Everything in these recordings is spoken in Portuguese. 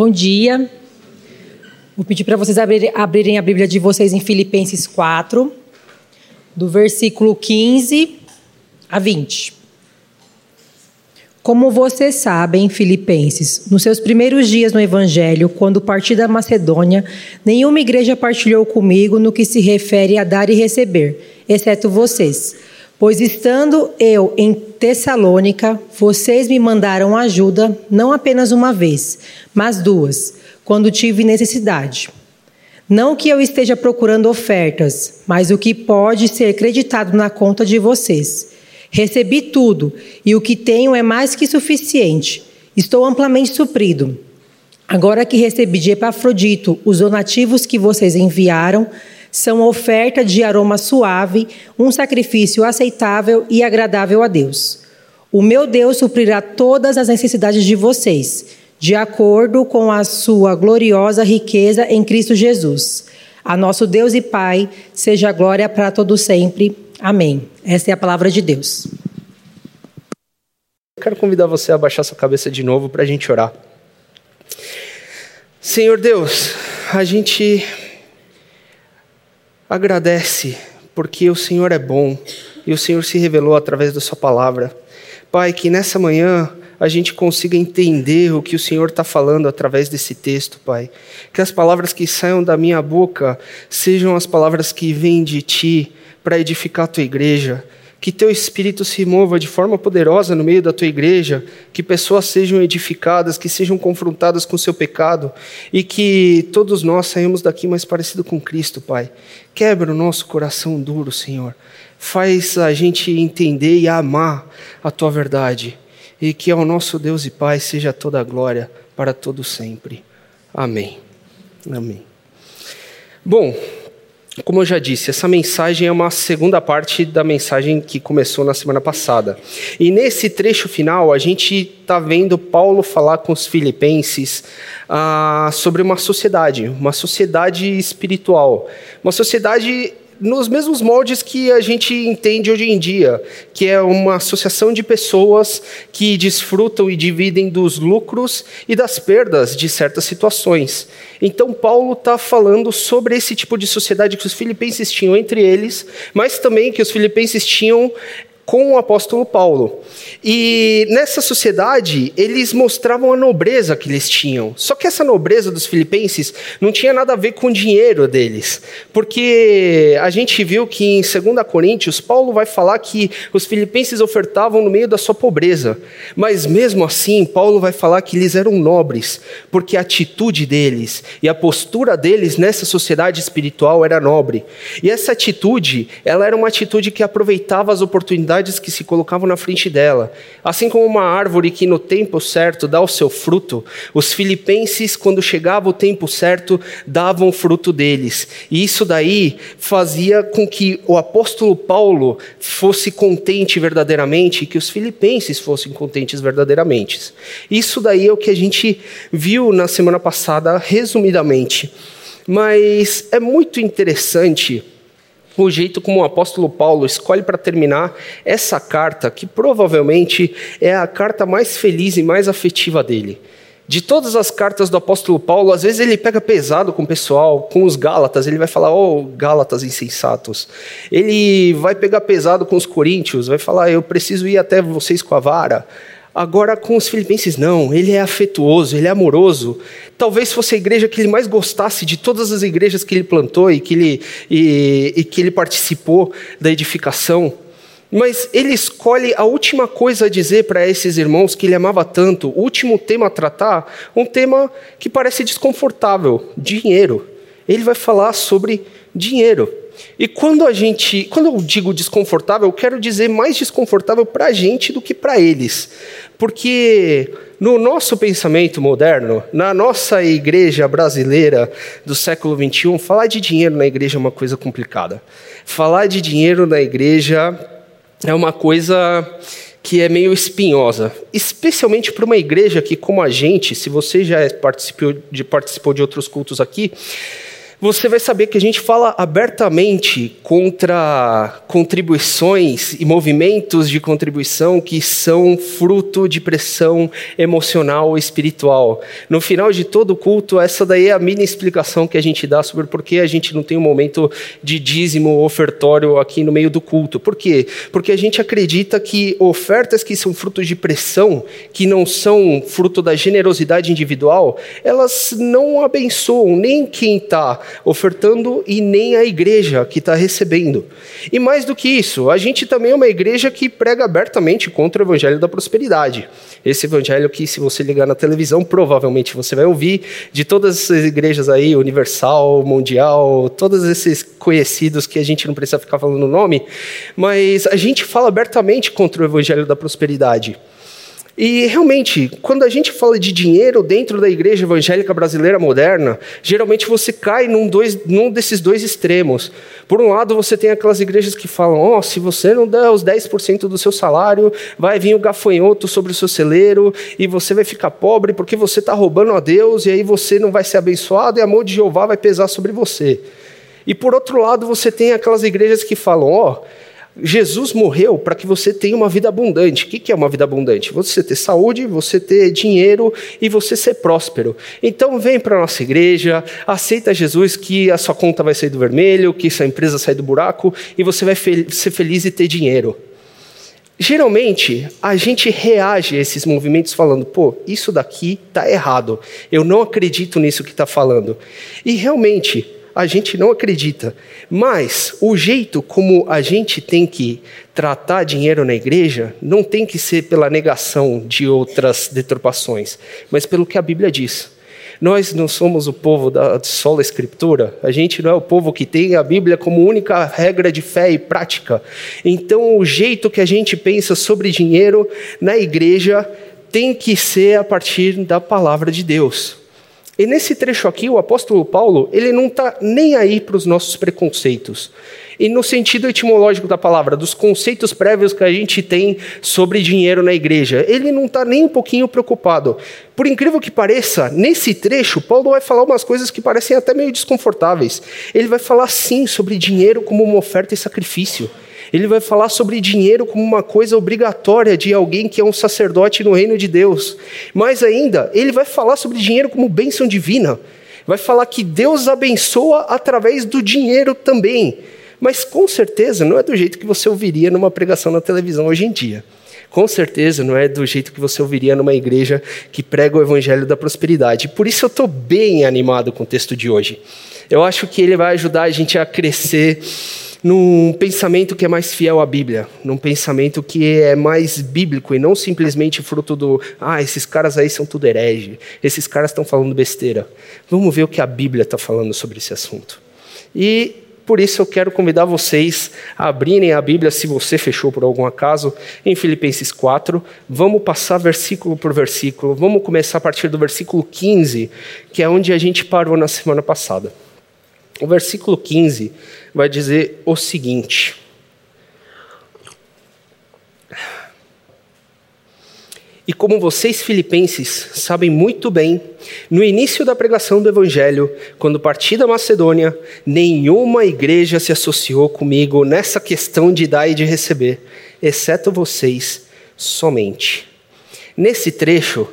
Bom dia. Vou pedir para vocês abrirem, abrirem a Bíblia de vocês em Filipenses 4, do versículo 15 a 20. Como vocês sabem, Filipenses, nos seus primeiros dias no Evangelho, quando parti da Macedônia, nenhuma igreja partilhou comigo no que se refere a dar e receber, exceto vocês. Pois estando eu em Tessalônica, vocês me mandaram ajuda, não apenas uma vez, mas duas, quando tive necessidade. Não que eu esteja procurando ofertas, mas o que pode ser creditado na conta de vocês. Recebi tudo, e o que tenho é mais que suficiente. Estou amplamente suprido. Agora que recebi de Epafrodito os donativos que vocês enviaram, são oferta de aroma suave, um sacrifício aceitável e agradável a Deus. O meu Deus suprirá todas as necessidades de vocês, de acordo com a sua gloriosa riqueza em Cristo Jesus. A nosso Deus e Pai, seja glória para todo sempre. Amém. Essa é a palavra de Deus. Eu quero convidar você a baixar sua cabeça de novo para a gente orar. Senhor Deus, a gente agradece porque o Senhor é bom e o Senhor se revelou através da Sua palavra. Pai, que nessa manhã a gente consiga entender o que o Senhor está falando através desse texto, Pai. Que as palavras que saiam da minha boca sejam as palavras que vêm de Ti para edificar a tua igreja. Que teu espírito se mova de forma poderosa no meio da tua igreja, que pessoas sejam edificadas, que sejam confrontadas com o seu pecado e que todos nós saímos daqui mais parecido com Cristo, Pai. Quebra o nosso coração duro, Senhor. Faz a gente entender e amar a tua verdade. E que ao nosso Deus e Pai seja toda a glória para todo sempre. Amém. Amém. Bom, como eu já disse, essa mensagem é uma segunda parte da mensagem que começou na semana passada. E nesse trecho final, a gente está vendo Paulo falar com os filipenses ah, sobre uma sociedade, uma sociedade espiritual, uma sociedade nos mesmos moldes que a gente entende hoje em dia, que é uma associação de pessoas que desfrutam e dividem dos lucros e das perdas de certas situações. Então, Paulo está falando sobre esse tipo de sociedade que os filipenses tinham entre eles, mas também que os filipenses tinham com o apóstolo Paulo. E nessa sociedade, eles mostravam a nobreza que eles tinham. Só que essa nobreza dos filipenses não tinha nada a ver com o dinheiro deles. Porque a gente viu que em 2 Coríntios, Paulo vai falar que os filipenses ofertavam no meio da sua pobreza. Mas mesmo assim, Paulo vai falar que eles eram nobres, porque a atitude deles e a postura deles nessa sociedade espiritual era nobre. E essa atitude, ela era uma atitude que aproveitava as oportunidades que se colocavam na frente dela. Assim como uma árvore que no tempo certo dá o seu fruto, os filipenses, quando chegava o tempo certo, davam o fruto deles. E isso daí fazia com que o apóstolo Paulo fosse contente verdadeiramente e que os filipenses fossem contentes verdadeiramente. Isso daí é o que a gente viu na semana passada, resumidamente. Mas é muito interessante o jeito como o apóstolo Paulo escolhe para terminar essa carta, que provavelmente é a carta mais feliz e mais afetiva dele. De todas as cartas do apóstolo Paulo, às vezes ele pega pesado com o pessoal, com os Gálatas, ele vai falar, oh, Gálatas insensatos. Ele vai pegar pesado com os coríntios, vai falar, eu preciso ir até vocês com a vara. Agora, com os filipenses, não. Ele é afetuoso, ele é amoroso. Talvez fosse a igreja que ele mais gostasse de todas as igrejas que ele plantou e que ele, e, e que ele participou da edificação. Mas ele escolhe a última coisa a dizer para esses irmãos que ele amava tanto, o último tema a tratar, um tema que parece desconfortável: dinheiro. Ele vai falar sobre dinheiro. E quando a gente, quando eu digo desconfortável, eu quero dizer mais desconfortável para a gente do que para eles. Porque no nosso pensamento moderno, na nossa igreja brasileira do século XXI, falar de dinheiro na igreja é uma coisa complicada. Falar de dinheiro na igreja é uma coisa que é meio espinhosa, especialmente para uma igreja que, como a gente, se você já participou de, participou de outros cultos aqui, você vai saber que a gente fala abertamente contra contribuições e movimentos de contribuição que são fruto de pressão emocional ou espiritual. No final de todo culto, essa daí é a mini explicação que a gente dá sobre por que a gente não tem um momento de dízimo ofertório aqui no meio do culto. Por quê? Porque a gente acredita que ofertas que são frutos de pressão, que não são fruto da generosidade individual, elas não abençoam nem quem está ofertando e nem a igreja que está recebendo. E mais do que isso, a gente também é uma igreja que prega abertamente contra o evangelho da prosperidade. Esse evangelho que, se você ligar na televisão, provavelmente você vai ouvir de todas essas igrejas aí, Universal, Mundial, todos esses conhecidos que a gente não precisa ficar falando o nome, mas a gente fala abertamente contra o evangelho da prosperidade. E realmente, quando a gente fala de dinheiro dentro da igreja evangélica brasileira moderna, geralmente você cai num, dois, num desses dois extremos. Por um lado, você tem aquelas igrejas que falam: ó, oh, se você não der os 10% do seu salário, vai vir o gafanhoto sobre o seu celeiro e você vai ficar pobre porque você está roubando a Deus e aí você não vai ser abençoado e a mão de Jeová vai pesar sobre você. E por outro lado, você tem aquelas igrejas que falam: ó. Oh, Jesus morreu para que você tenha uma vida abundante. O que é uma vida abundante? Você ter saúde, você ter dinheiro e você ser próspero. Então vem para a nossa igreja, aceita Jesus que a sua conta vai sair do vermelho, que sua empresa sai do buraco e você vai ser feliz e ter dinheiro. Geralmente, a gente reage a esses movimentos falando, pô, isso daqui está errado, eu não acredito nisso que está falando. E realmente, a gente não acredita. Mas o jeito como a gente tem que tratar dinheiro na igreja não tem que ser pela negação de outras deturpações, mas pelo que a Bíblia diz. Nós não somos o povo da sola escritura, a gente não é o povo que tem a Bíblia como única regra de fé e prática. Então, o jeito que a gente pensa sobre dinheiro na igreja tem que ser a partir da palavra de Deus. E nesse trecho aqui, o apóstolo Paulo, ele não está nem aí para os nossos preconceitos. E no sentido etimológico da palavra, dos conceitos prévios que a gente tem sobre dinheiro na igreja, ele não está nem um pouquinho preocupado. Por incrível que pareça, nesse trecho, Paulo vai falar umas coisas que parecem até meio desconfortáveis. Ele vai falar sim sobre dinheiro como uma oferta e sacrifício. Ele vai falar sobre dinheiro como uma coisa obrigatória de alguém que é um sacerdote no reino de Deus. Mais ainda, ele vai falar sobre dinheiro como bênção divina. Vai falar que Deus abençoa através do dinheiro também. Mas com certeza não é do jeito que você ouviria numa pregação na televisão hoje em dia. Com certeza não é do jeito que você ouviria numa igreja que prega o evangelho da prosperidade. Por isso eu estou bem animado com o texto de hoje. Eu acho que ele vai ajudar a gente a crescer num pensamento que é mais fiel à Bíblia, num pensamento que é mais bíblico e não simplesmente fruto do, ah, esses caras aí são tudo herege, esses caras estão falando besteira. Vamos ver o que a Bíblia está falando sobre esse assunto. E por isso eu quero convidar vocês a abrirem a Bíblia, se você fechou por algum acaso, em Filipenses 4. Vamos passar versículo por versículo. Vamos começar a partir do versículo 15, que é onde a gente parou na semana passada. O versículo 15 vai dizer o seguinte: E como vocês filipenses sabem muito bem, no início da pregação do Evangelho, quando parti da Macedônia, nenhuma igreja se associou comigo nessa questão de dar e de receber, exceto vocês somente. Nesse trecho,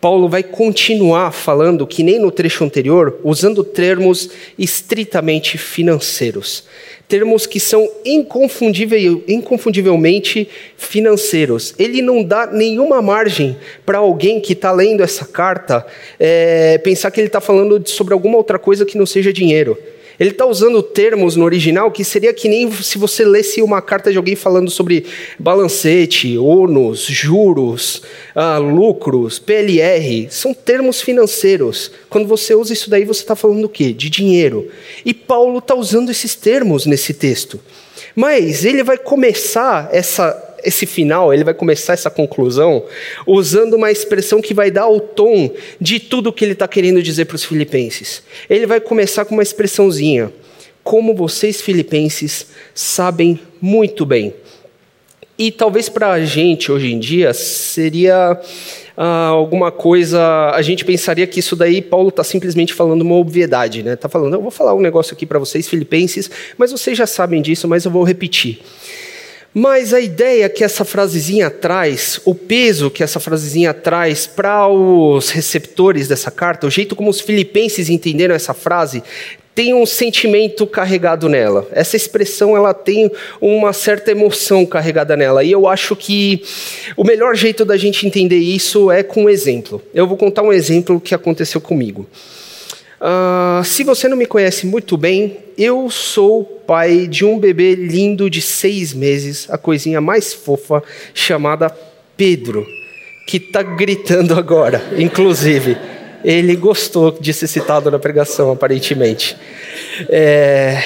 Paulo vai continuar falando, que nem no trecho anterior, usando termos estritamente financeiros. Termos que são inconfundível, inconfundivelmente financeiros. Ele não dá nenhuma margem para alguém que está lendo essa carta é, pensar que ele está falando sobre alguma outra coisa que não seja dinheiro. Ele está usando termos no original que seria que nem se você lesse uma carta de alguém falando sobre balancete, ônus, juros, ah, lucros, PLR. São termos financeiros. Quando você usa isso daí, você está falando o quê? De dinheiro. E Paulo está usando esses termos nesse texto. Mas ele vai começar essa esse final, ele vai começar essa conclusão usando uma expressão que vai dar o tom de tudo que ele está querendo dizer para os filipenses. Ele vai começar com uma expressãozinha, como vocês filipenses sabem muito bem. E talvez para a gente hoje em dia seria ah, alguma coisa, a gente pensaria que isso daí Paulo está simplesmente falando uma obviedade, né? Está falando, eu vou falar um negócio aqui para vocês, filipenses, mas vocês já sabem disso, mas eu vou repetir. Mas a ideia que essa frasezinha traz, o peso que essa frasezinha traz para os receptores dessa carta, o jeito como os filipenses entenderam essa frase, tem um sentimento carregado nela. Essa expressão ela tem uma certa emoção carregada nela. E eu acho que o melhor jeito da gente entender isso é com um exemplo. Eu vou contar um exemplo que aconteceu comigo. Uh, se você não me conhece muito bem, eu sou pai de um bebê lindo de seis meses, a coisinha mais fofa, chamada Pedro, que está gritando agora, inclusive ele gostou de ser citado na pregação, aparentemente. É,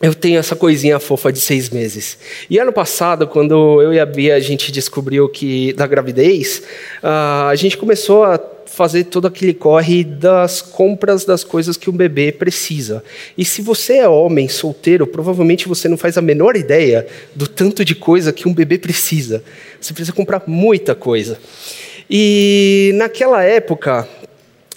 eu tenho essa coisinha fofa de seis meses. E ano passado, quando eu e a Bia a gente descobriu que da gravidez, uh, a gente começou a fazer todo aquele corre das compras das coisas que um bebê precisa. E se você é homem solteiro, provavelmente você não faz a menor ideia do tanto de coisa que um bebê precisa. Você precisa comprar muita coisa. E naquela época,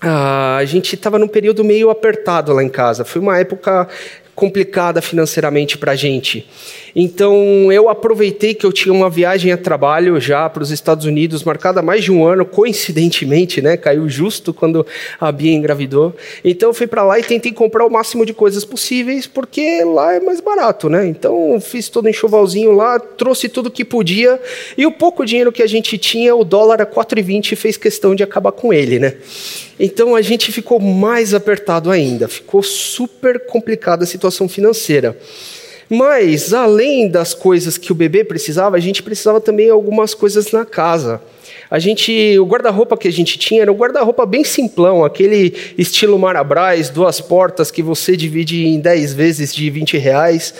a gente estava num período meio apertado lá em casa. Foi uma época complicada financeiramente para a gente. Então eu aproveitei que eu tinha uma viagem a trabalho já para os Estados Unidos marcada há mais de um ano, coincidentemente, né? Caiu justo quando a Bia engravidou. Então eu fui para lá e tentei comprar o máximo de coisas possíveis porque lá é mais barato, né? Então fiz todo um enxovalzinho lá, trouxe tudo que podia e o pouco dinheiro que a gente tinha, o dólar a 4,20 fez questão de acabar com ele, né? Então a gente ficou mais apertado ainda, ficou super complicada a situação financeira. Mas, além das coisas que o bebê precisava, a gente precisava também algumas coisas na casa. A gente, o guarda-roupa que a gente tinha era um guarda-roupa bem simplão, aquele estilo Marabras, duas portas que você divide em 10 vezes de 20 reais.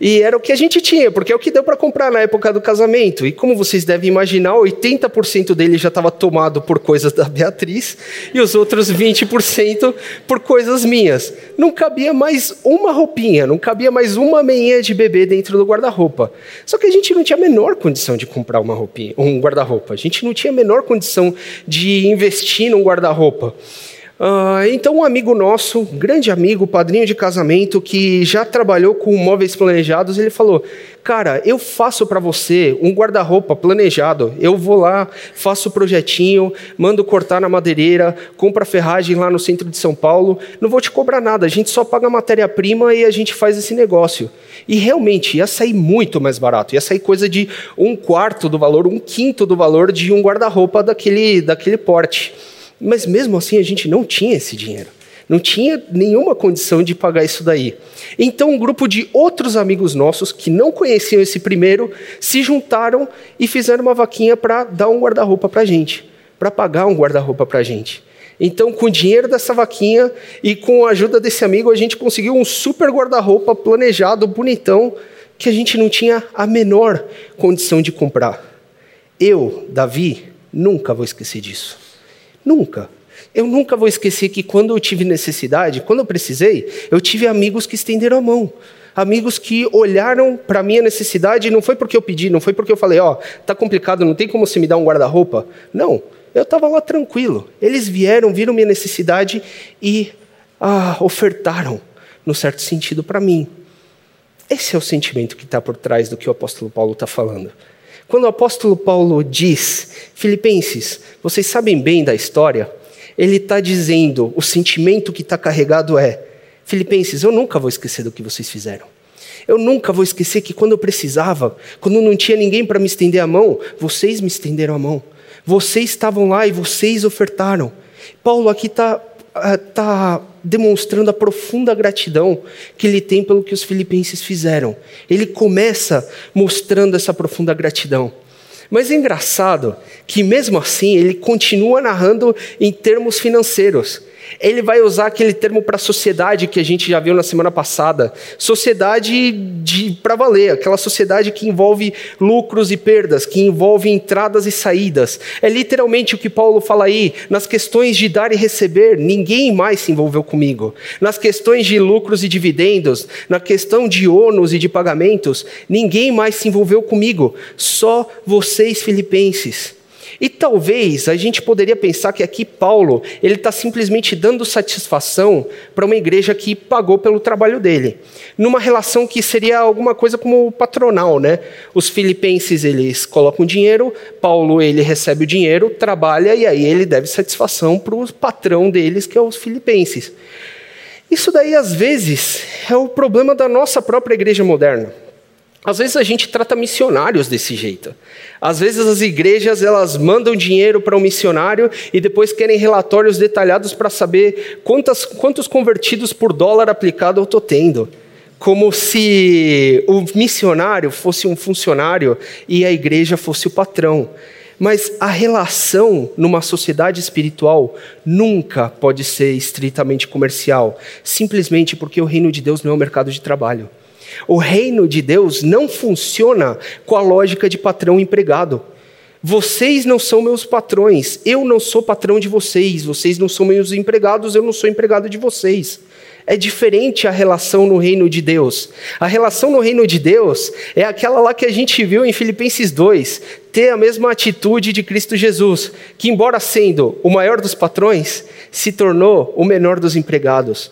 E era o que a gente tinha, porque é o que deu para comprar na época do casamento. E como vocês devem imaginar, 80% dele já estava tomado por coisas da Beatriz e os outros 20% por coisas minhas. Não cabia mais uma roupinha, não cabia mais uma meinha de bebê dentro do guarda-roupa. Só que a gente não tinha a menor condição de comprar uma roupinha, um guarda-roupa. A gente não tinha a menor condição de investir num guarda-roupa. Uh, então, um amigo nosso, grande amigo, padrinho de casamento, que já trabalhou com móveis planejados, ele falou: Cara, eu faço para você um guarda-roupa planejado. Eu vou lá, faço o projetinho, mando cortar na madeireira, compro a ferragem lá no centro de São Paulo. Não vou te cobrar nada, a gente só paga matéria-prima e a gente faz esse negócio. E realmente ia sair muito mais barato, ia sair coisa de um quarto do valor, um quinto do valor de um guarda-roupa daquele, daquele porte. Mas mesmo assim a gente não tinha esse dinheiro. Não tinha nenhuma condição de pagar isso daí. Então, um grupo de outros amigos nossos que não conheciam esse primeiro se juntaram e fizeram uma vaquinha para dar um guarda-roupa para a gente, para pagar um guarda-roupa para a gente. Então, com o dinheiro dessa vaquinha e com a ajuda desse amigo, a gente conseguiu um super guarda-roupa planejado, bonitão, que a gente não tinha a menor condição de comprar. Eu, Davi, nunca vou esquecer disso. Nunca. Eu nunca vou esquecer que quando eu tive necessidade, quando eu precisei, eu tive amigos que estenderam a mão. Amigos que olharam para a minha necessidade, não foi porque eu pedi, não foi porque eu falei, ó, oh, tá complicado, não tem como você me dar um guarda-roupa. Não, eu estava lá tranquilo. Eles vieram, viram minha necessidade e ah, ofertaram, no certo sentido, para mim. Esse é o sentimento que está por trás do que o apóstolo Paulo está falando. Quando o apóstolo Paulo diz, Filipenses, vocês sabem bem da história, ele está dizendo, o sentimento que está carregado é: Filipenses, eu nunca vou esquecer do que vocês fizeram. Eu nunca vou esquecer que quando eu precisava, quando não tinha ninguém para me estender a mão, vocês me estenderam a mão. Vocês estavam lá e vocês ofertaram. Paulo aqui está está demonstrando a profunda gratidão que ele tem pelo que os filipenses fizeram. Ele começa mostrando essa profunda gratidão. Mas é engraçado que, mesmo assim, ele continua narrando em termos financeiros ele vai usar aquele termo para sociedade que a gente já viu na semana passada. Sociedade de para valer, aquela sociedade que envolve lucros e perdas, que envolve entradas e saídas. É literalmente o que Paulo fala aí, nas questões de dar e receber, ninguém mais se envolveu comigo. Nas questões de lucros e dividendos, na questão de ônus e de pagamentos, ninguém mais se envolveu comigo, só vocês filipenses. E talvez a gente poderia pensar que aqui Paulo ele está simplesmente dando satisfação para uma igreja que pagou pelo trabalho dele, numa relação que seria alguma coisa como patronal, né? Os filipenses eles colocam dinheiro, Paulo ele recebe o dinheiro, trabalha e aí ele deve satisfação para o patrão deles que é os filipenses. Isso daí às vezes é o problema da nossa própria igreja moderna. Às vezes a gente trata missionários desse jeito. Às vezes as igrejas elas mandam dinheiro para um missionário e depois querem relatórios detalhados para saber quantas, quantos convertidos por dólar aplicado eu estou tendo. Como se o missionário fosse um funcionário e a igreja fosse o patrão. Mas a relação numa sociedade espiritual nunca pode ser estritamente comercial, simplesmente porque o reino de Deus não é um mercado de trabalho. O reino de Deus não funciona com a lógica de patrão empregado. Vocês não são meus patrões, eu não sou patrão de vocês, vocês não são meus empregados, eu não sou empregado de vocês. É diferente a relação no reino de Deus. A relação no reino de Deus é aquela lá que a gente viu em Filipenses 2, ter a mesma atitude de Cristo Jesus, que, embora sendo o maior dos patrões, se tornou o menor dos empregados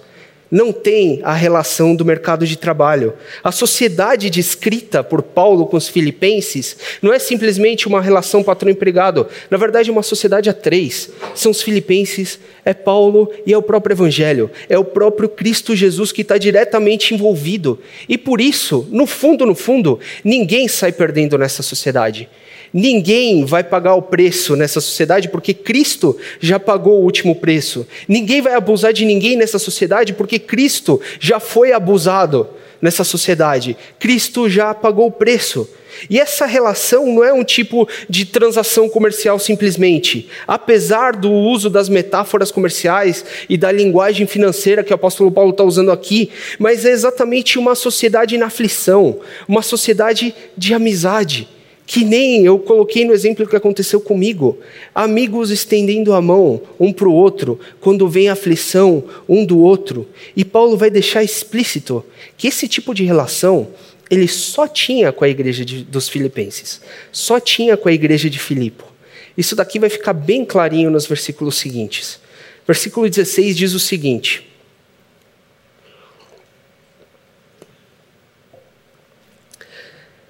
não tem a relação do mercado de trabalho. A sociedade descrita por Paulo com os filipenses não é simplesmente uma relação patrão-empregado. Na verdade, é uma sociedade a três. São os filipenses, é Paulo e é o próprio Evangelho. É o próprio Cristo Jesus que está diretamente envolvido. E por isso, no fundo, no fundo, ninguém sai perdendo nessa sociedade. Ninguém vai pagar o preço nessa sociedade porque Cristo já pagou o último preço. Ninguém vai abusar de ninguém nessa sociedade porque Cristo já foi abusado nessa sociedade. Cristo já pagou o preço. E essa relação não é um tipo de transação comercial simplesmente. Apesar do uso das metáforas comerciais e da linguagem financeira que o apóstolo Paulo está usando aqui, mas é exatamente uma sociedade na aflição, uma sociedade de amizade que nem eu coloquei no exemplo que aconteceu comigo. Amigos estendendo a mão um para o outro quando vem aflição um do outro. E Paulo vai deixar explícito que esse tipo de relação ele só tinha com a igreja de, dos filipenses, só tinha com a igreja de Filipe. Isso daqui vai ficar bem clarinho nos versículos seguintes. Versículo 16 diz o seguinte: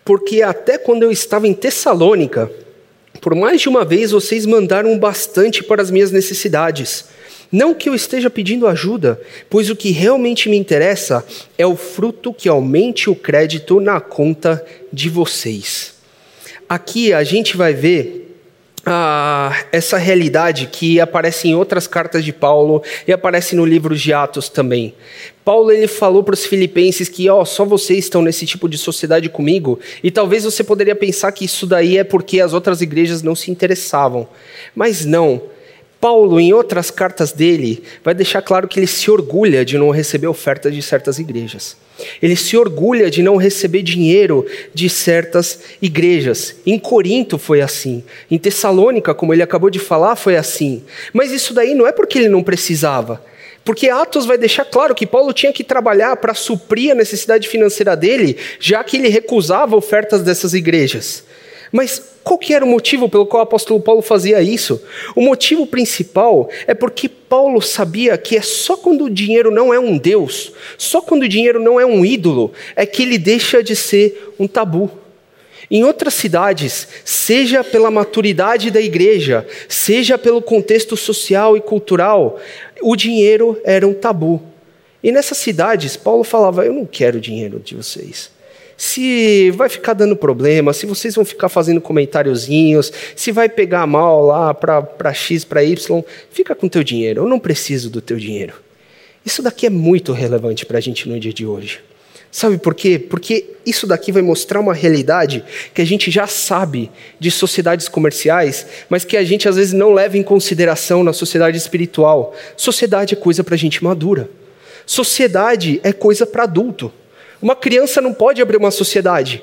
porque até quando eu estava em Tessalônica, por mais de uma vez vocês mandaram bastante para as minhas necessidades. Não que eu esteja pedindo ajuda, pois o que realmente me interessa é o fruto que aumente o crédito na conta de vocês. Aqui a gente vai ver ah, essa realidade que aparece em outras cartas de Paulo e aparece no livro de Atos também. Paulo ele falou para os filipenses que ó, só vocês estão nesse tipo de sociedade comigo, e talvez você poderia pensar que isso daí é porque as outras igrejas não se interessavam. Mas não. Paulo, em outras cartas dele, vai deixar claro que ele se orgulha de não receber ofertas de certas igrejas. Ele se orgulha de não receber dinheiro de certas igrejas. Em Corinto foi assim. Em Tessalônica, como ele acabou de falar, foi assim. Mas isso daí não é porque ele não precisava. Porque Atos vai deixar claro que Paulo tinha que trabalhar para suprir a necessidade financeira dele, já que ele recusava ofertas dessas igrejas. Mas qual que era o motivo pelo qual o apóstolo Paulo fazia isso? O motivo principal é porque Paulo sabia que é só quando o dinheiro não é um Deus, só quando o dinheiro não é um ídolo, é que ele deixa de ser um tabu. Em outras cidades, seja pela maturidade da igreja, seja pelo contexto social e cultural, o dinheiro era um tabu. E nessas cidades, Paulo falava: Eu não quero dinheiro de vocês. Se vai ficar dando problema, se vocês vão ficar fazendo comentáriozinhos, se vai pegar mal lá para X, para Y, fica com teu dinheiro. Eu não preciso do teu dinheiro. Isso daqui é muito relevante para a gente no dia de hoje. Sabe por quê? Porque isso daqui vai mostrar uma realidade que a gente já sabe de sociedades comerciais, mas que a gente às vezes não leva em consideração na sociedade espiritual. Sociedade é coisa para gente madura. Sociedade é coisa para adulto. Uma criança não pode abrir uma sociedade.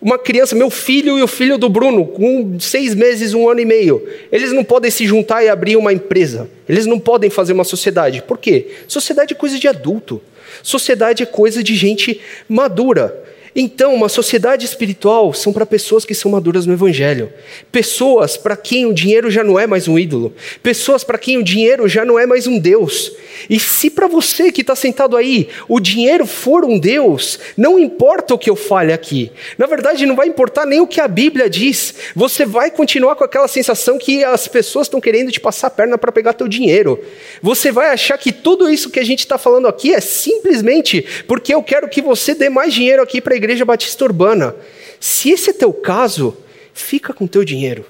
Uma criança, meu filho e o filho do Bruno, com seis meses, um ano e meio, eles não podem se juntar e abrir uma empresa. Eles não podem fazer uma sociedade. Por quê? Sociedade é coisa de adulto. Sociedade é coisa de gente madura. Então, uma sociedade espiritual são para pessoas que são maduras no Evangelho. Pessoas para quem o dinheiro já não é mais um ídolo. Pessoas para quem o dinheiro já não é mais um Deus. E se para você que está sentado aí, o dinheiro for um Deus, não importa o que eu fale aqui. Na verdade, não vai importar nem o que a Bíblia diz. Você vai continuar com aquela sensação que as pessoas estão querendo te passar a perna para pegar teu dinheiro. Você vai achar que tudo isso que a gente está falando aqui é simplesmente porque eu quero que você dê mais dinheiro aqui para Igreja Batista Urbana. Se esse é teu caso, fica com teu dinheiro.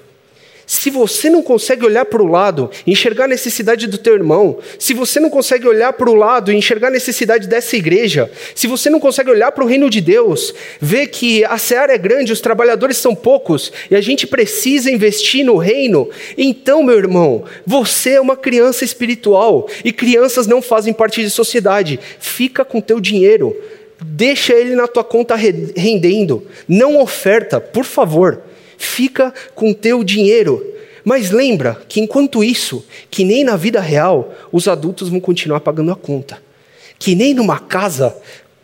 Se você não consegue olhar para o lado, enxergar a necessidade do teu irmão, se você não consegue olhar para o lado e enxergar a necessidade dessa igreja, se você não consegue olhar para o reino de Deus, ver que a seara é grande, os trabalhadores são poucos e a gente precisa investir no reino, então, meu irmão, você é uma criança espiritual e crianças não fazem parte de sociedade. Fica com teu dinheiro, deixa ele na tua conta rendendo, não oferta, por favor fica com teu dinheiro. Mas lembra que enquanto isso, que nem na vida real, os adultos vão continuar pagando a conta. Que nem numa casa,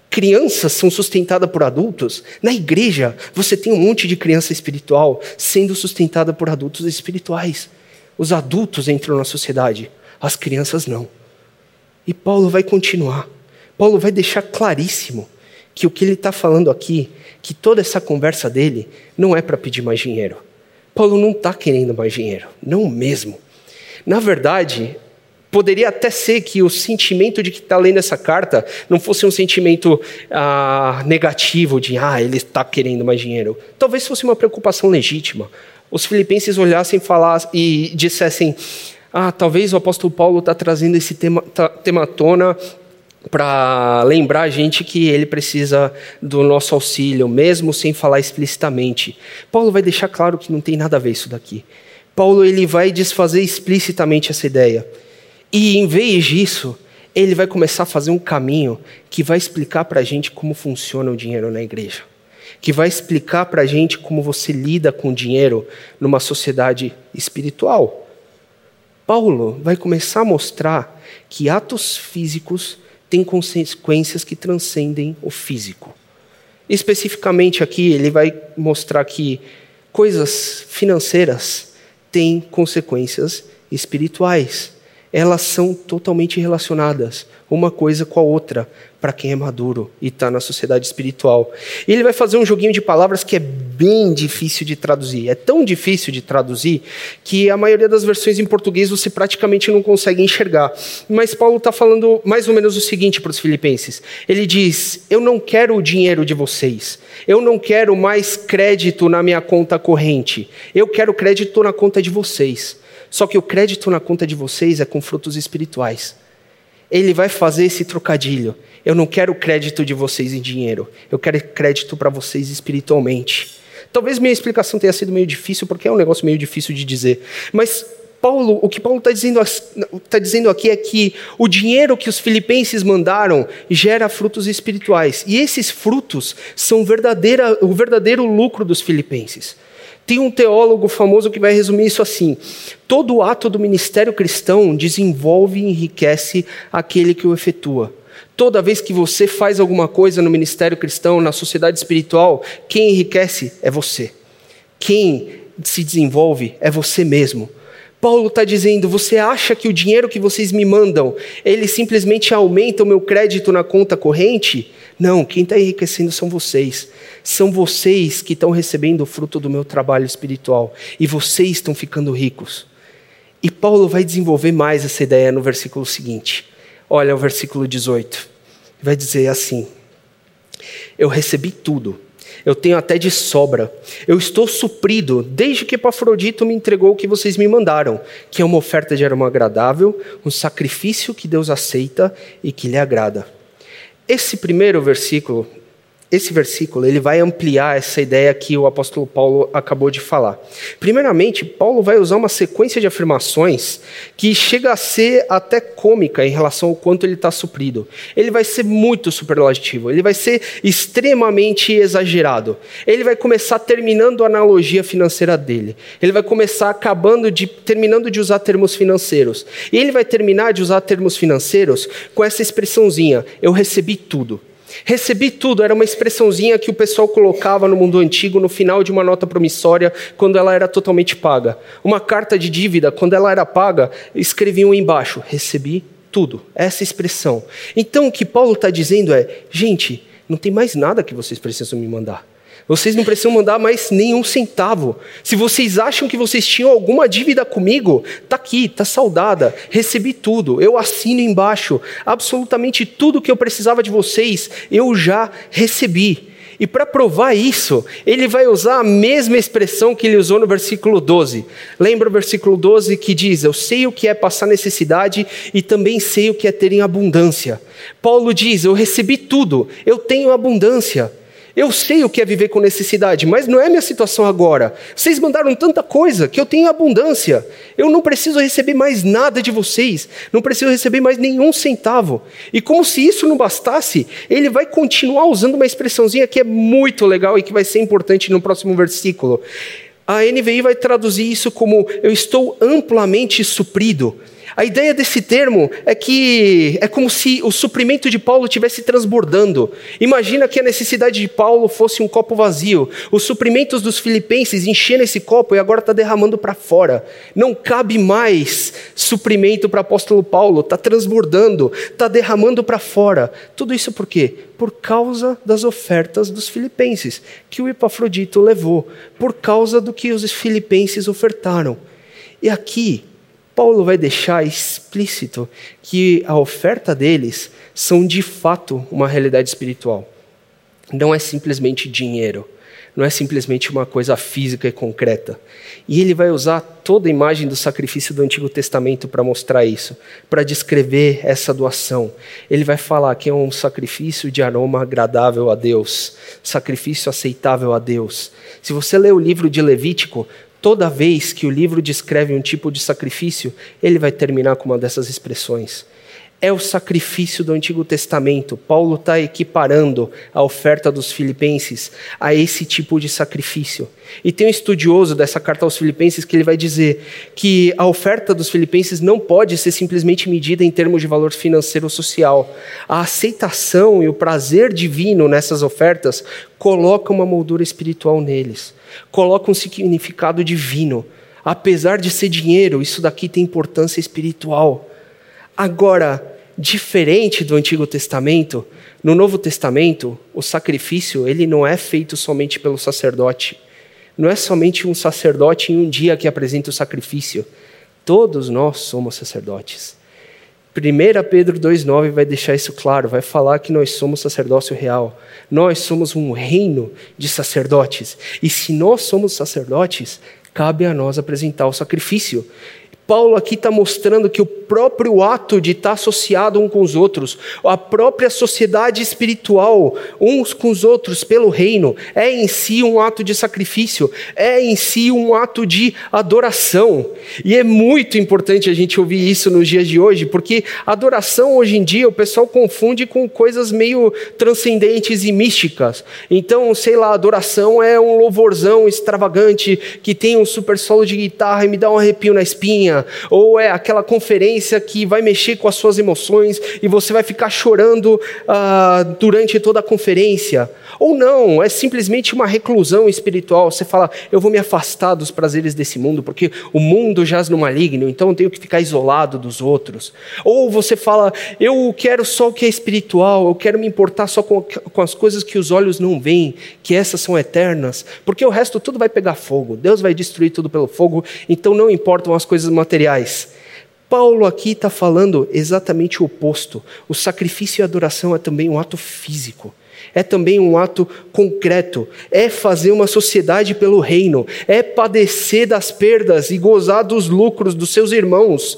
crianças são sustentadas por adultos. Na igreja, você tem um monte de criança espiritual sendo sustentada por adultos espirituais. Os adultos entram na sociedade, as crianças não. E Paulo vai continuar. Paulo vai deixar claríssimo que o que ele está falando aqui, que toda essa conversa dele não é para pedir mais dinheiro. Paulo não está querendo mais dinheiro, não mesmo. Na verdade, poderia até ser que o sentimento de que está lendo essa carta não fosse um sentimento ah, negativo de ah, ele está querendo mais dinheiro. Talvez fosse uma preocupação legítima. Os filipenses olhassem falar e dissessem ah, talvez o apóstolo Paulo está trazendo esse tema, tema à tona para lembrar a gente que ele precisa do nosso auxílio, mesmo sem falar explicitamente. Paulo vai deixar claro que não tem nada a ver isso daqui. Paulo ele vai desfazer explicitamente essa ideia. E em vez disso, ele vai começar a fazer um caminho que vai explicar para a gente como funciona o dinheiro na igreja. Que vai explicar para a gente como você lida com o dinheiro numa sociedade espiritual. Paulo vai começar a mostrar que atos físicos tem consequências que transcendem o físico. Especificamente aqui, ele vai mostrar que coisas financeiras têm consequências espirituais. Elas são totalmente relacionadas uma coisa com a outra para quem é maduro e está na sociedade espiritual. E ele vai fazer um joguinho de palavras que é bem difícil de traduzir. É tão difícil de traduzir que a maioria das versões em português você praticamente não consegue enxergar. Mas Paulo está falando mais ou menos o seguinte para os filipenses: ele diz, Eu não quero o dinheiro de vocês, eu não quero mais crédito na minha conta corrente, eu quero crédito na conta de vocês. Só que o crédito na conta de vocês é com frutos espirituais ele vai fazer esse trocadilho. Eu não quero crédito de vocês em dinheiro, eu quero crédito para vocês espiritualmente. Talvez minha explicação tenha sido meio difícil, porque é um negócio meio difícil de dizer. Mas Paulo, o que Paulo está dizendo, tá dizendo aqui é que o dinheiro que os filipenses mandaram gera frutos espirituais. E esses frutos são verdadeira, o verdadeiro lucro dos filipenses. Tem um teólogo famoso que vai resumir isso assim: todo ato do ministério cristão desenvolve e enriquece aquele que o efetua. Toda vez que você faz alguma coisa no ministério cristão, na sociedade espiritual, quem enriquece é você. Quem se desenvolve é você mesmo. Paulo está dizendo: você acha que o dinheiro que vocês me mandam, ele simplesmente aumenta o meu crédito na conta corrente? Não, quem está enriquecendo são vocês. São vocês que estão recebendo o fruto do meu trabalho espiritual. E vocês estão ficando ricos. E Paulo vai desenvolver mais essa ideia no versículo seguinte. Olha o versículo 18. Vai dizer assim: Eu recebi tudo. Eu tenho até de sobra. Eu estou suprido desde que Epafrodito me entregou o que vocês me mandaram, que é uma oferta de aroma agradável, um sacrifício que Deus aceita e que lhe agrada. Esse primeiro versículo, esse versículo, ele vai ampliar essa ideia que o apóstolo Paulo acabou de falar. Primeiramente, Paulo vai usar uma sequência de afirmações que chega a ser até cômica em relação ao quanto ele está suprido. Ele vai ser muito superlativo, ele vai ser extremamente exagerado. Ele vai começar terminando a analogia financeira dele. Ele vai começar acabando de terminando de usar termos financeiros. E ele vai terminar de usar termos financeiros com essa expressãozinha: eu recebi tudo. Recebi tudo era uma expressãozinha que o pessoal colocava no mundo antigo no final de uma nota promissória quando ela era totalmente paga. Uma carta de dívida, quando ela era paga, escreviam embaixo: recebi tudo. Essa expressão. Então o que Paulo está dizendo é: gente, não tem mais nada que vocês precisam me mandar. Vocês não precisam mandar mais nenhum centavo. Se vocês acham que vocês tinham alguma dívida comigo, tá aqui, tá saudada. Recebi tudo. Eu assino embaixo. Absolutamente tudo que eu precisava de vocês, eu já recebi. E para provar isso, ele vai usar a mesma expressão que ele usou no versículo 12. Lembra o versículo 12 que diz: Eu sei o que é passar necessidade e também sei o que é ter em abundância. Paulo diz: Eu recebi tudo, eu tenho abundância. Eu sei o que é viver com necessidade, mas não é minha situação agora. Vocês mandaram tanta coisa que eu tenho abundância. Eu não preciso receber mais nada de vocês, não preciso receber mais nenhum centavo. E como se isso não bastasse, ele vai continuar usando uma expressãozinha que é muito legal e que vai ser importante no próximo versículo. A NVI vai traduzir isso como eu estou amplamente suprido. A ideia desse termo é que é como se o suprimento de Paulo estivesse transbordando. Imagina que a necessidade de Paulo fosse um copo vazio. Os suprimentos dos filipenses encheram esse copo e agora está derramando para fora. Não cabe mais suprimento para o apóstolo Paulo. Está transbordando, está derramando para fora. Tudo isso por quê? Por causa das ofertas dos filipenses, que o Epafrodito levou, por causa do que os filipenses ofertaram. E aqui, Paulo vai deixar explícito que a oferta deles são de fato uma realidade espiritual. Não é simplesmente dinheiro, não é simplesmente uma coisa física e concreta. E ele vai usar toda a imagem do sacrifício do Antigo Testamento para mostrar isso, para descrever essa doação. Ele vai falar que é um sacrifício de aroma agradável a Deus, sacrifício aceitável a Deus. Se você ler o livro de Levítico, Toda vez que o livro descreve um tipo de sacrifício, ele vai terminar com uma dessas expressões. É o sacrifício do Antigo Testamento. Paulo está equiparando a oferta dos filipenses a esse tipo de sacrifício. E tem um estudioso dessa carta aos filipenses que ele vai dizer que a oferta dos filipenses não pode ser simplesmente medida em termos de valor financeiro ou social. A aceitação e o prazer divino nessas ofertas coloca uma moldura espiritual neles coloca um significado divino. Apesar de ser dinheiro, isso daqui tem importância espiritual. Agora, diferente do Antigo Testamento, no Novo Testamento, o sacrifício ele não é feito somente pelo sacerdote. Não é somente um sacerdote em um dia que apresenta o sacrifício. Todos nós somos sacerdotes. 1 Pedro 2,9 vai deixar isso claro, vai falar que nós somos sacerdócio real. Nós somos um reino de sacerdotes. E se nós somos sacerdotes, cabe a nós apresentar o sacrifício. Paulo aqui está mostrando que o próprio ato de estar tá associado um com os outros, a própria sociedade espiritual, uns com os outros pelo reino, é em si um ato de sacrifício, é em si um ato de adoração. E é muito importante a gente ouvir isso nos dias de hoje, porque adoração hoje em dia o pessoal confunde com coisas meio transcendentes e místicas. Então, sei lá, adoração é um louvorzão extravagante que tem um super solo de guitarra e me dá um arrepio na espinha ou é aquela conferência que vai mexer com as suas emoções e você vai ficar chorando uh, durante toda a conferência. Ou não, é simplesmente uma reclusão espiritual. Você fala, eu vou me afastar dos prazeres desse mundo, porque o mundo jaz no maligno, então eu tenho que ficar isolado dos outros. Ou você fala, eu quero só o que é espiritual, eu quero me importar só com, com as coisas que os olhos não veem, que essas são eternas, porque o resto tudo vai pegar fogo, Deus vai destruir tudo pelo fogo, então não importam as coisas materiais. Paulo aqui está falando exatamente o oposto. O sacrifício e a adoração é também um ato físico é também um ato concreto, é fazer uma sociedade pelo reino, é padecer das perdas e gozar dos lucros dos seus irmãos,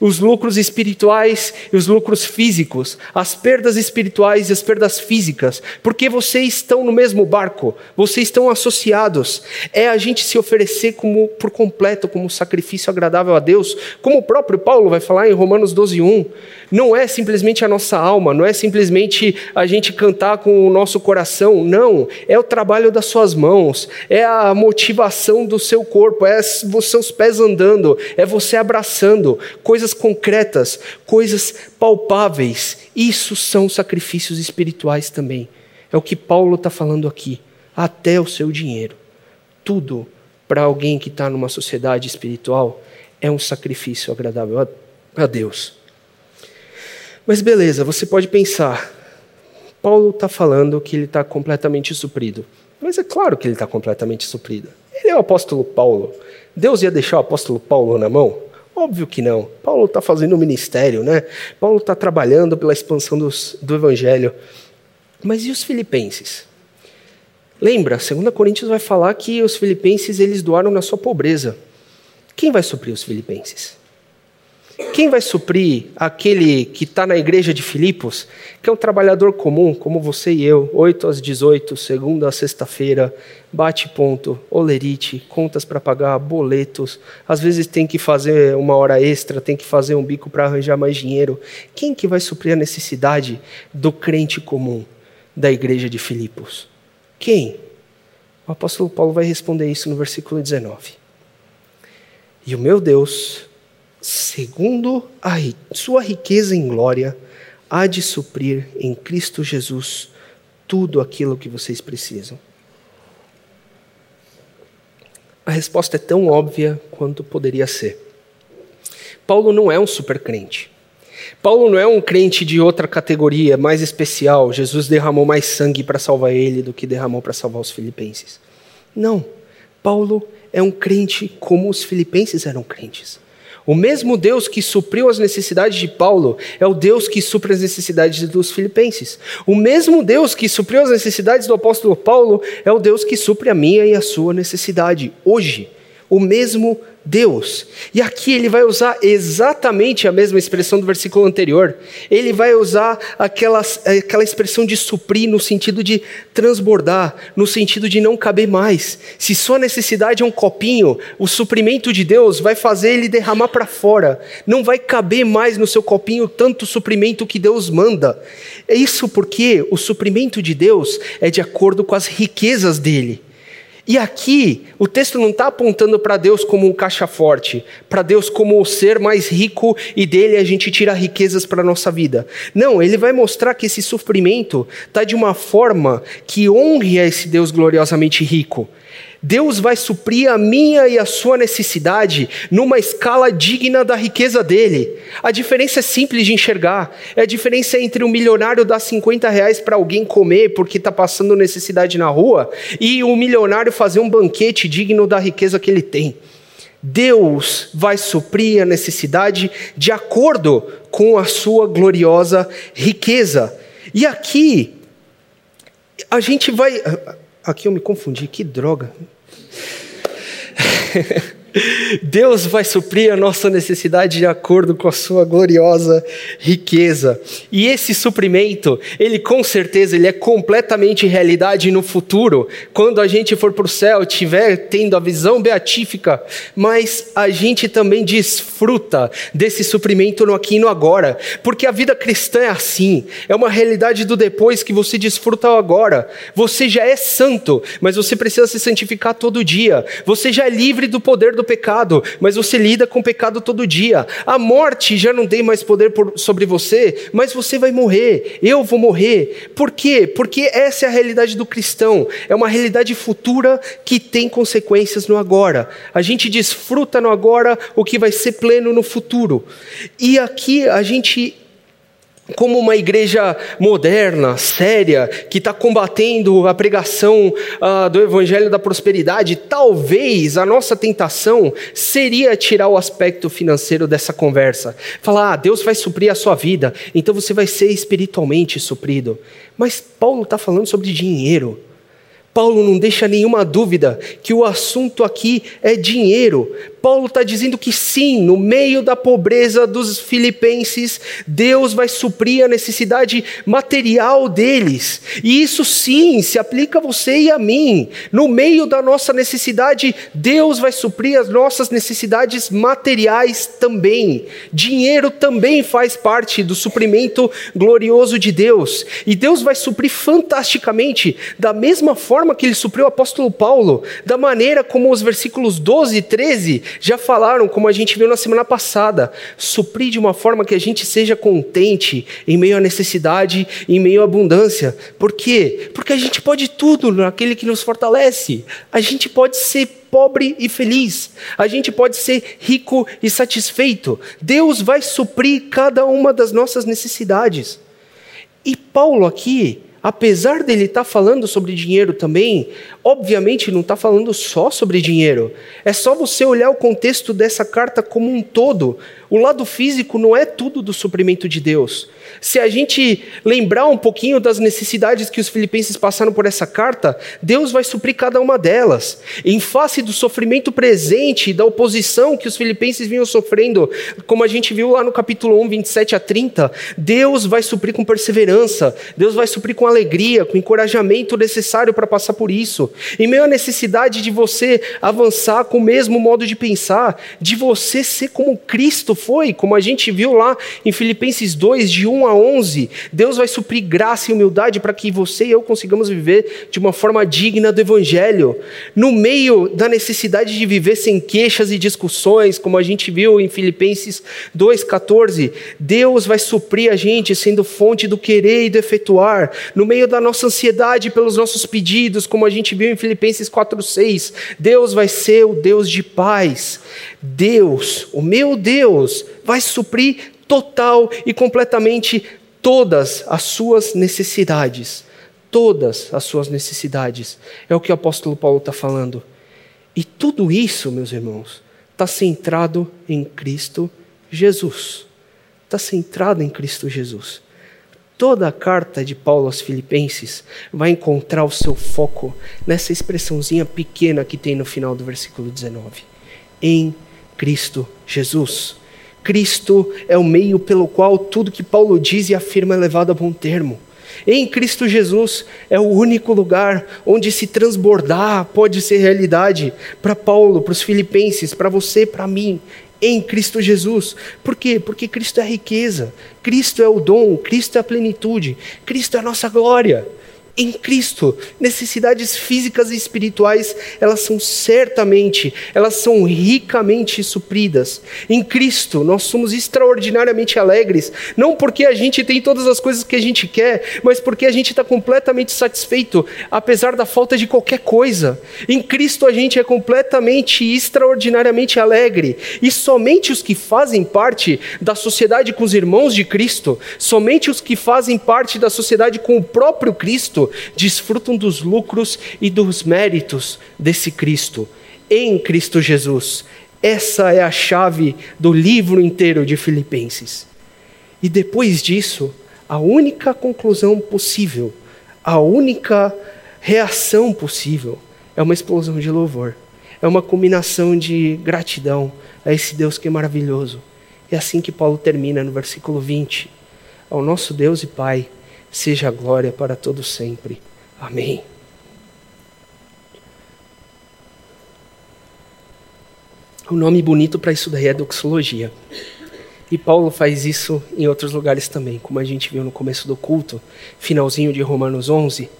os lucros espirituais e os lucros físicos, as perdas espirituais e as perdas físicas, porque vocês estão no mesmo barco, vocês estão associados. É a gente se oferecer como por completo como sacrifício agradável a Deus, como o próprio Paulo vai falar em Romanos 12:1. Não é simplesmente a nossa alma, não é simplesmente a gente cantar com o nosso coração. Não, é o trabalho das suas mãos, é a motivação do seu corpo, é os seus pés andando, é você abraçando coisas concretas, coisas palpáveis. Isso são sacrifícios espirituais também. É o que Paulo está falando aqui. Até o seu dinheiro. Tudo para alguém que está numa sociedade espiritual é um sacrifício agradável a Deus. Mas beleza, você pode pensar, Paulo está falando que ele está completamente suprido. Mas é claro que ele está completamente suprido. Ele é o apóstolo Paulo. Deus ia deixar o apóstolo Paulo na mão? Óbvio que não. Paulo está fazendo ministério, né? Paulo está trabalhando pela expansão dos, do evangelho. Mas e os filipenses? Lembra, 2 Coríntios vai falar que os filipenses eles doaram na sua pobreza. Quem vai suprir os filipenses? Quem vai suprir aquele que está na igreja de Filipos, que é um trabalhador comum, como você e eu, 8 às 18, segunda a sexta-feira, bate ponto, olerite, contas para pagar, boletos, às vezes tem que fazer uma hora extra, tem que fazer um bico para arranjar mais dinheiro. Quem que vai suprir a necessidade do crente comum da igreja de Filipos? Quem? O apóstolo Paulo vai responder isso no versículo 19. E o meu Deus, segundo a sua riqueza em glória, há de suprir em Cristo Jesus tudo aquilo que vocês precisam. A resposta é tão óbvia quanto poderia ser. Paulo não é um supercrente. Paulo não é um crente de outra categoria, mais especial. Jesus derramou mais sangue para salvar ele do que derramou para salvar os filipenses. Não. Paulo é um crente como os filipenses eram crentes. O mesmo Deus que supriu as necessidades de Paulo é o Deus que supre as necessidades dos filipenses. O mesmo Deus que supriu as necessidades do apóstolo Paulo é o Deus que supre a minha e a sua necessidade hoje. O mesmo Deus. E aqui ele vai usar exatamente a mesma expressão do versículo anterior. Ele vai usar aquela, aquela expressão de suprir no sentido de transbordar, no sentido de não caber mais. Se sua necessidade é um copinho, o suprimento de Deus vai fazer ele derramar para fora. Não vai caber mais no seu copinho tanto suprimento que Deus manda. É isso porque o suprimento de Deus é de acordo com as riquezas dele. E aqui, o texto não está apontando para Deus como um caixa forte, para Deus como o ser mais rico e dele a gente tira riquezas para a nossa vida. Não, ele vai mostrar que esse sofrimento está de uma forma que honre a esse Deus gloriosamente rico. Deus vai suprir a minha e a sua necessidade numa escala digna da riqueza dele. A diferença é simples de enxergar. É a diferença entre um milionário dar 50 reais para alguém comer porque está passando necessidade na rua e um milionário fazer um banquete digno da riqueza que ele tem. Deus vai suprir a necessidade de acordo com a sua gloriosa riqueza. E aqui, a gente vai. Aqui eu me confundi, que droga. Deus vai suprir a nossa necessidade de acordo com a sua gloriosa riqueza. E esse suprimento, ele com certeza ele é completamente realidade no futuro, quando a gente for para o céu, tiver tendo a visão beatífica, mas a gente também desfruta desse suprimento no aqui e no agora, porque a vida cristã é assim, é uma realidade do depois que você desfruta agora. Você já é santo, mas você precisa se santificar todo dia. Você já é livre do poder do do pecado, mas você lida com o pecado todo dia. A morte já não tem mais poder por, sobre você, mas você vai morrer. Eu vou morrer. Por quê? Porque essa é a realidade do cristão. É uma realidade futura que tem consequências no agora. A gente desfruta no agora o que vai ser pleno no futuro. E aqui a gente como uma igreja moderna, séria, que está combatendo a pregação uh, do evangelho da prosperidade, talvez a nossa tentação seria tirar o aspecto financeiro dessa conversa. Falar, ah, Deus vai suprir a sua vida, então você vai ser espiritualmente suprido. Mas Paulo está falando sobre dinheiro. Paulo não deixa nenhuma dúvida que o assunto aqui é dinheiro. Paulo está dizendo que sim, no meio da pobreza dos filipenses, Deus vai suprir a necessidade material deles. E isso sim se aplica a você e a mim. No meio da nossa necessidade, Deus vai suprir as nossas necessidades materiais também. Dinheiro também faz parte do suprimento glorioso de Deus. E Deus vai suprir fantasticamente, da mesma forma que ele supriu o apóstolo Paulo, da maneira como os versículos 12 e 13 já falaram, como a gente viu na semana passada, suprir de uma forma que a gente seja contente em meio à necessidade, em meio à abundância. Por quê? Porque a gente pode tudo naquele que nos fortalece. A gente pode ser pobre e feliz. A gente pode ser rico e satisfeito. Deus vai suprir cada uma das nossas necessidades. E Paulo aqui, apesar dele estar tá falando sobre dinheiro também, obviamente não está falando só sobre dinheiro. É só você olhar o contexto dessa carta como um todo. O lado físico não é tudo do suprimento de Deus. Se a gente lembrar um pouquinho das necessidades que os filipenses passaram por essa carta, Deus vai suprir cada uma delas. Em face do sofrimento presente da oposição que os filipenses vinham sofrendo, como a gente viu lá no capítulo 1, 27 a 30, Deus vai suprir com perseverança, Deus vai suprir com alegria, com encorajamento necessário para passar por isso. Em meio à necessidade de você avançar com o mesmo modo de pensar, de você ser como Cristo foi, como a gente viu lá em Filipenses 2, de 1 a 11, Deus vai suprir graça e humildade para que você e eu consigamos viver de uma forma digna do Evangelho. No meio da necessidade de viver sem queixas e discussões, como a gente viu em Filipenses 2,14, Deus vai suprir a gente sendo fonte do querer e do efetuar. No meio da nossa ansiedade pelos nossos pedidos, como a gente viu em Filipenses 4,6, Deus vai ser o Deus de paz. Deus, o meu Deus, vai suprir total e completamente todas as suas necessidades. Todas as suas necessidades. É o que o apóstolo Paulo está falando. E tudo isso, meus irmãos, está centrado em Cristo Jesus. Está centrado em Cristo Jesus. Toda a carta de Paulo aos Filipenses vai encontrar o seu foco nessa expressãozinha pequena que tem no final do versículo 19. Em Cristo Jesus. Cristo é o meio pelo qual tudo que Paulo diz e afirma é levado a bom termo. Em Cristo Jesus é o único lugar onde se transbordar pode ser realidade para Paulo, para os filipenses, para você, para mim. Em Cristo Jesus. Por quê? Porque Cristo é a riqueza, Cristo é o dom, Cristo é a plenitude, Cristo é a nossa glória em Cristo. Necessidades físicas e espirituais, elas são certamente, elas são ricamente supridas. Em Cristo, nós somos extraordinariamente alegres, não porque a gente tem todas as coisas que a gente quer, mas porque a gente está completamente satisfeito, apesar da falta de qualquer coisa. Em Cristo, a gente é completamente extraordinariamente alegre, e somente os que fazem parte da sociedade com os irmãos de Cristo, somente os que fazem parte da sociedade com o próprio Cristo, Cristo desfrutam dos lucros e dos méritos desse Cristo, em Cristo Jesus. Essa é a chave do livro inteiro de Filipenses. E depois disso, a única conclusão possível, a única reação possível é uma explosão de louvor. É uma combinação de gratidão a esse Deus que é maravilhoso. É assim que Paulo termina no versículo 20. Ao nosso Deus e Pai seja glória para todo sempre. Amém. O nome bonito para isso daí é doxologia. E Paulo faz isso em outros lugares também, como a gente viu no começo do culto, finalzinho de Romanos 11.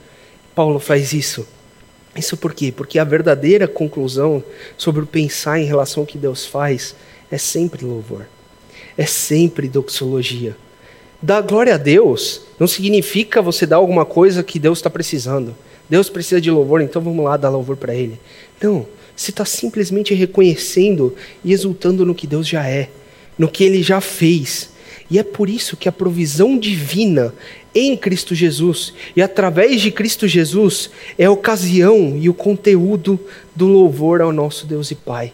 Paulo faz isso. Isso por quê? Porque a verdadeira conclusão sobre o pensar em relação ao que Deus faz é sempre louvor, é sempre doxologia. Dar glória a Deus não significa você dar alguma coisa que Deus está precisando. Deus precisa de louvor, então vamos lá dar louvor para Ele. Não, você está simplesmente reconhecendo e exultando no que Deus já é, no que Ele já fez. E é por isso que a provisão divina em Cristo Jesus e através de Cristo Jesus é a ocasião e o conteúdo do louvor ao nosso Deus e Pai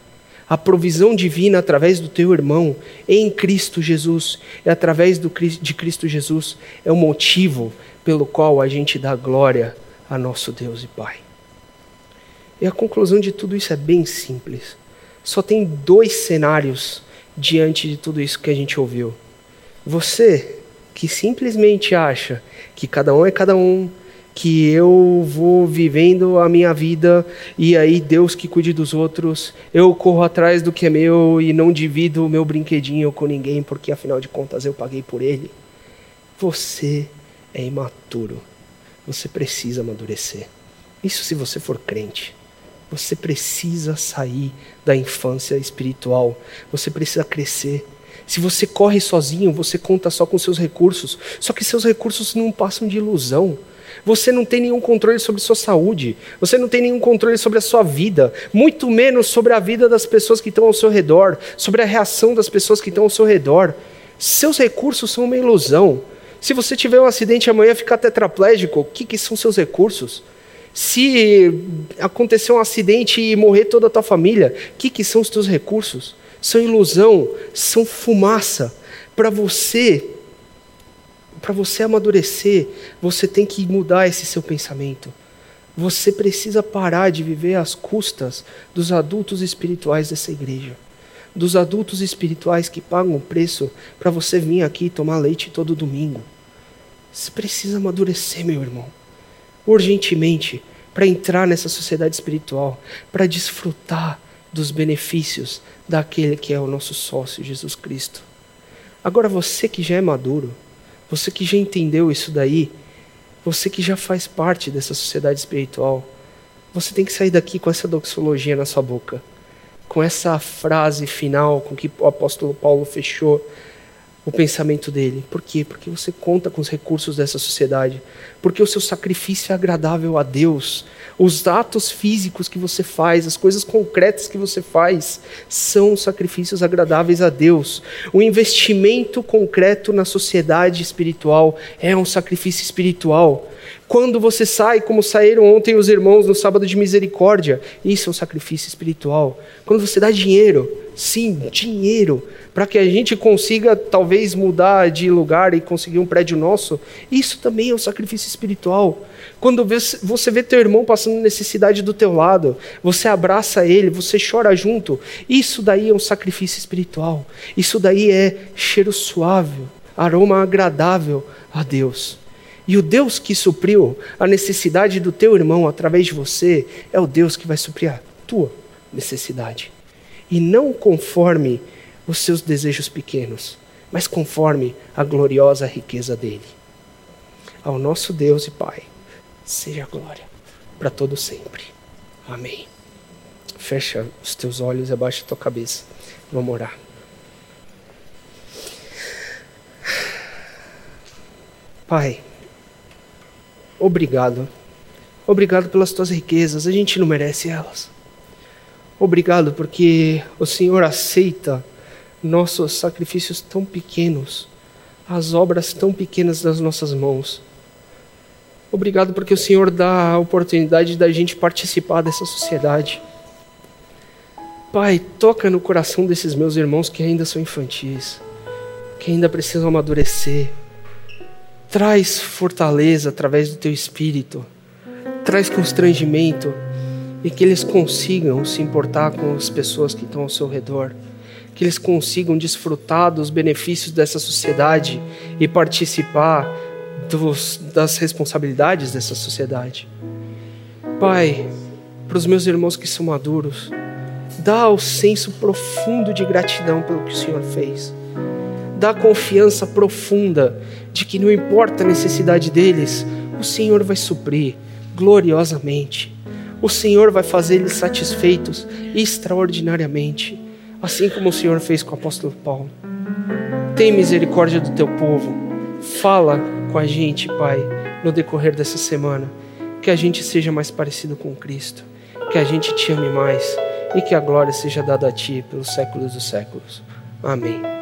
a provisão divina através do teu irmão em Cristo Jesus e através do, de Cristo Jesus é o motivo pelo qual a gente dá glória a nosso Deus e Pai. E a conclusão de tudo isso é bem simples. Só tem dois cenários diante de tudo isso que a gente ouviu. Você que simplesmente acha que cada um é cada um, que eu vou vivendo a minha vida e aí Deus que cuide dos outros, eu corro atrás do que é meu e não divido o meu brinquedinho com ninguém porque afinal de contas eu paguei por ele. Você é imaturo. Você precisa amadurecer. Isso se você for crente. Você precisa sair da infância espiritual. Você precisa crescer. Se você corre sozinho, você conta só com seus recursos. Só que seus recursos não passam de ilusão. Você não tem nenhum controle sobre sua saúde. Você não tem nenhum controle sobre a sua vida. Muito menos sobre a vida das pessoas que estão ao seu redor. Sobre a reação das pessoas que estão ao seu redor. Seus recursos são uma ilusão. Se você tiver um acidente amanhã e ficar tetraplégico, o que, que são seus recursos? Se acontecer um acidente e morrer toda a tua família, o que, que são os teus recursos? São ilusão, são fumaça. Para você, para você amadurecer, você tem que mudar esse seu pensamento. Você precisa parar de viver às custas dos adultos espirituais dessa igreja. Dos adultos espirituais que pagam o preço para você vir aqui tomar leite todo domingo. Você precisa amadurecer, meu irmão urgentemente para entrar nessa sociedade espiritual, para desfrutar dos benefícios daquele que é o nosso sócio, Jesus Cristo. Agora, você que já é maduro, você que já entendeu isso daí, você que já faz parte dessa sociedade espiritual, você tem que sair daqui com essa doxologia na sua boca, com essa frase final com que o apóstolo Paulo fechou o pensamento dele. Por quê? Porque você conta com os recursos dessa sociedade. Porque o seu sacrifício é agradável a Deus. Os atos físicos que você faz, as coisas concretas que você faz, são sacrifícios agradáveis a Deus. O investimento concreto na sociedade espiritual é um sacrifício espiritual. Quando você sai, como saíram ontem os irmãos no sábado de misericórdia, isso é um sacrifício espiritual. Quando você dá dinheiro, sim, dinheiro, para que a gente consiga talvez mudar de lugar e conseguir um prédio nosso, isso também é um sacrifício espiritual. Quando você vê teu irmão passando necessidade do teu lado, você abraça ele, você chora junto, isso daí é um sacrifício espiritual. Isso daí é cheiro suave, aroma agradável a Deus. E o Deus que supriu a necessidade do teu irmão através de você é o Deus que vai suprir a tua necessidade. E não conforme os seus desejos pequenos, mas conforme a gloriosa riqueza dele. Ao nosso Deus e Pai, seja glória para todo sempre. Amém. Fecha os teus olhos e abaixa a tua cabeça. Vamos orar. Pai, obrigado. Obrigado pelas tuas riquezas. A gente não merece elas. Obrigado porque o Senhor aceita nossos sacrifícios tão pequenos, as obras tão pequenas das nossas mãos. Obrigado porque o Senhor dá a oportunidade da gente participar dessa sociedade. Pai, toca no coração desses meus irmãos que ainda são infantis, que ainda precisam amadurecer. Traz fortaleza através do teu espírito, traz constrangimento e que eles consigam se importar com as pessoas que estão ao seu redor que eles consigam desfrutar dos benefícios dessa sociedade e participar dos, das responsabilidades dessa sociedade. Pai, para os meus irmãos que são maduros, dá o senso profundo de gratidão pelo que o Senhor fez. Dá confiança profunda de que não importa a necessidade deles, o Senhor vai suprir gloriosamente. O Senhor vai fazer eles satisfeitos extraordinariamente assim como o Senhor fez com o apóstolo Paulo. Tem misericórdia do teu povo. Fala com a gente, Pai, no decorrer dessa semana. Que a gente seja mais parecido com Cristo. Que a gente te ame mais. E que a glória seja dada a Ti pelos séculos dos séculos. Amém.